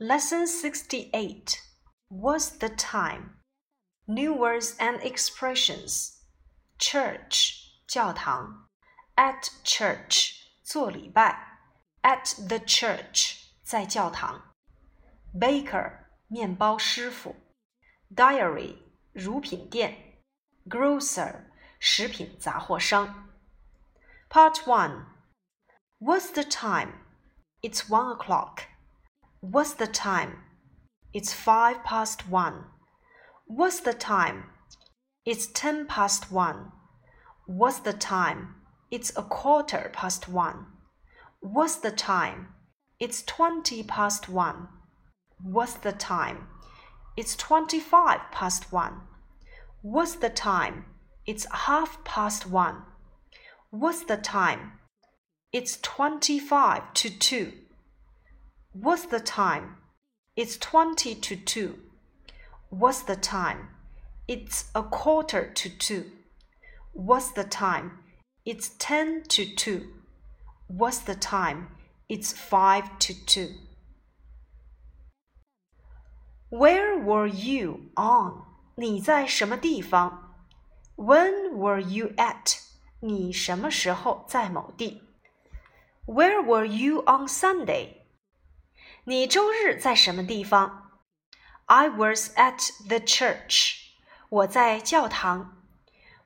Lesson 68 What's the time? New words and expressions. Church 教堂 At church 做礼拜 At the church 在教堂 Baker 面包师傅 Diary 乳品店 Grocer 食品杂货商 Part 1 What's the time? It's one o'clock. What's the time? It's five past one. What's the time? It's ten past one. What's the time? It's a quarter past one. What's the time? It's twenty past one. What's the time? It's twenty-five past one. What's the time? It's half past one. What's the time? It's twenty-five to two. What's the time? It's twenty to two. What's the time? It's a quarter to two. What's the time? It's ten to two. What's the time? It's five to two. Where were you on? 你在什么地方？When were you at? 你什么时候在某地？Where were you on Sunday? 你周日在什么地方？I was at the church. 我在教堂。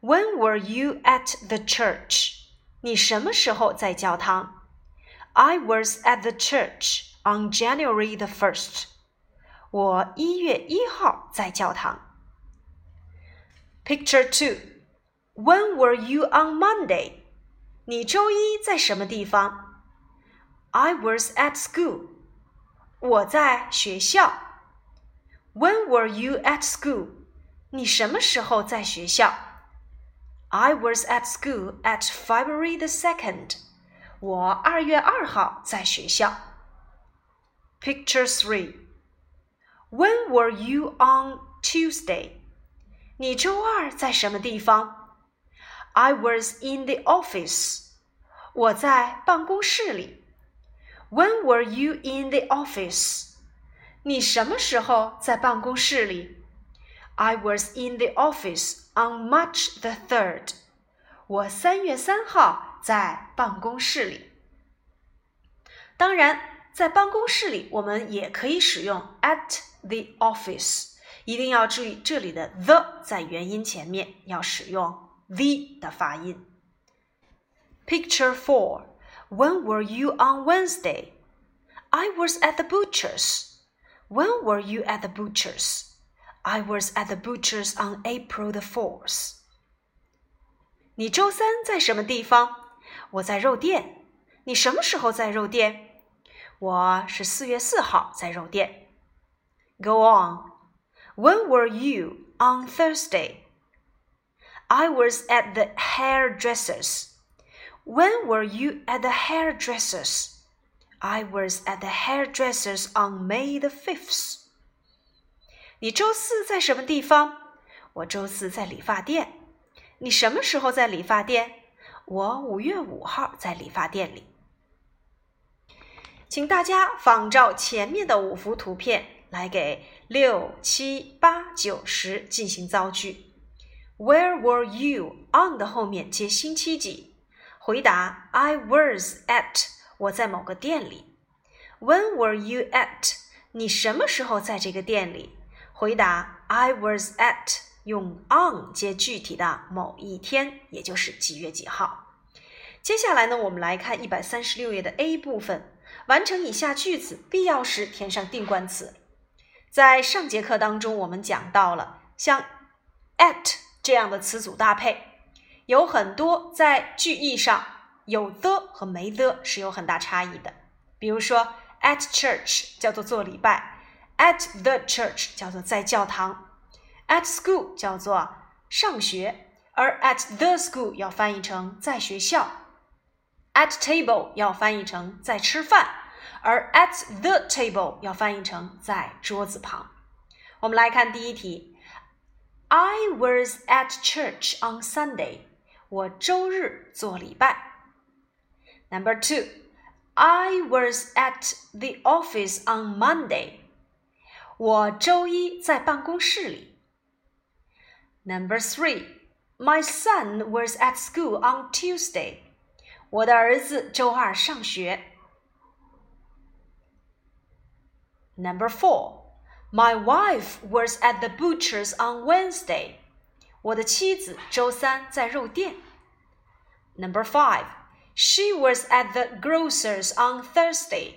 When were you at the church? 你什么时候在教堂？I was at the church on January the first. 我一月一号在教堂。Picture two. When were you on Monday? 你周一在什么地方？I was at school. 我在学校。When were you at school？你什么时候在学校？I was at school at February the second。我二月二号在学校。Picture three。When were you on Tuesday？你周二在什么地方？I was in the office。我在办公室里。 when were you in the office? 你什么时候在办公室里？I was in the office on March the third. 我三月三号在办公室里。当然，在办公室里我们也可以使用 at the office。一定要注意这里的 the 在元音前面要使用 the 的发音。Picture four. When were you on Wednesday? I was at the butcher's. When were you at the butcher's? I was at the butcher's on April the fourth. 你周三在什么地方？我在肉店。你什么时候在肉店？我是四月四号在肉店。Go on. When were you on Thursday? I was at the hairdresser's. When were you at the hairdresser's? I was at the hairdresser's on May the fifth. 你周四在什么地方？我周四在理发店。你什么时候在理发店？我五月五号在理发店里。请大家仿照前面的五幅图片来给六、七、八、九、十进行造句。Where were you on 的后面接星期几？回答：I was at 我在某个店里。When were you at 你什么时候在这个店里？回答：I was at 用 on 接具体的某一天，也就是几月几号。接下来呢，我们来看一百三十六页的 A 部分，完成以下句子，必要时填上定冠词。在上节课当中，我们讲到了像 at 这样的词组搭配。有很多在句意上有的和没的是有很大差异的。比如说，at church 叫做做礼拜，at the church 叫做在教堂，at school 叫做上学，而 at the school 要翻译成在学校，at table 要翻译成在吃饭，而 at the table 要翻译成在桌子旁。我们来看第一题，I was at church on Sunday。我周日做礼拜。Number two, I was at the office on Monday. 我周一在办公室里。Number three, my son was at school on Tuesday. 我的儿子周二上学。Number four, my wife was at the butcher's on Wednesday. 我的妻子周三在肉店。Number five, she was at the grocer's on Thursday.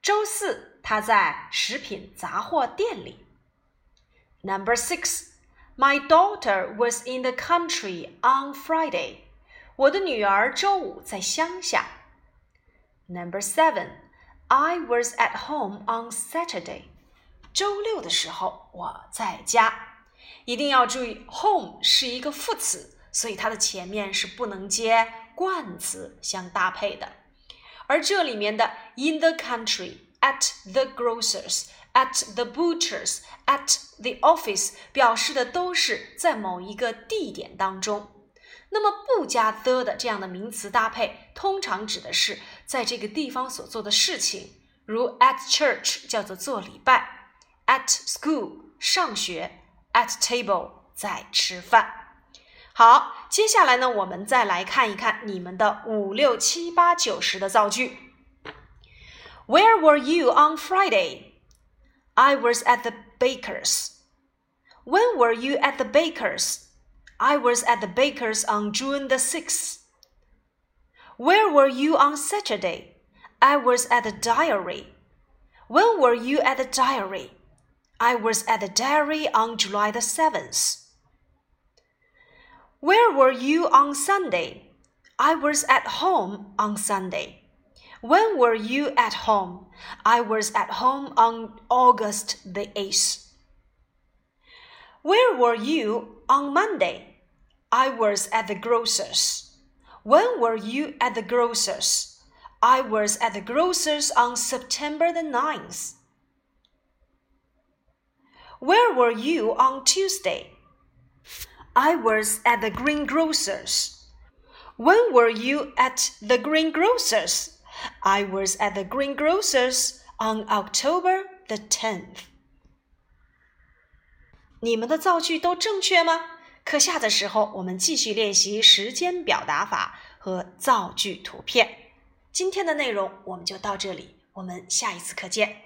周四她在食品杂货店里。Number six, my daughter was in the country on Friday. 我的女儿周五在乡下。Number seven, I was at home on Saturday. 周六的时候我在家。 一定要注意，home 是一个副词，所以它的前面是不能接冠词相搭配的。而这里面的 in the country。at the grocers, at the butchers, at the office 表示的都是在某一个地点当中。那么不加 the 的这样的名词搭配，通常指的是在这个地方所做的事情，如 at church 叫做做礼拜，at school 上学 ，at table 在吃饭。好，接下来呢，我们再来看一看你们的五六七八九十的造句。Where were you on Friday? I was at the baker's. When were you at the baker's? I was at the baker's on June the 6th. Where were you on Saturday? I was at the diary. When were you at the diary? I was at the diary on July the 7th. Where were you on Sunday? I was at home on Sunday. When were you at home? I was at home on August the 8th. Where were you on Monday? I was at the grocer's. When were you at the grocer's? I was at the grocer's on September the 9th. Where were you on Tuesday? I was at the greengrocer's. When were you at the greengrocer's? I was at the greengrocer's on October the tenth. 你们的造句都正确吗？课下的时候，我们继续练习时间表达法和造句图片。今天的内容我们就到这里，我们下一次课见。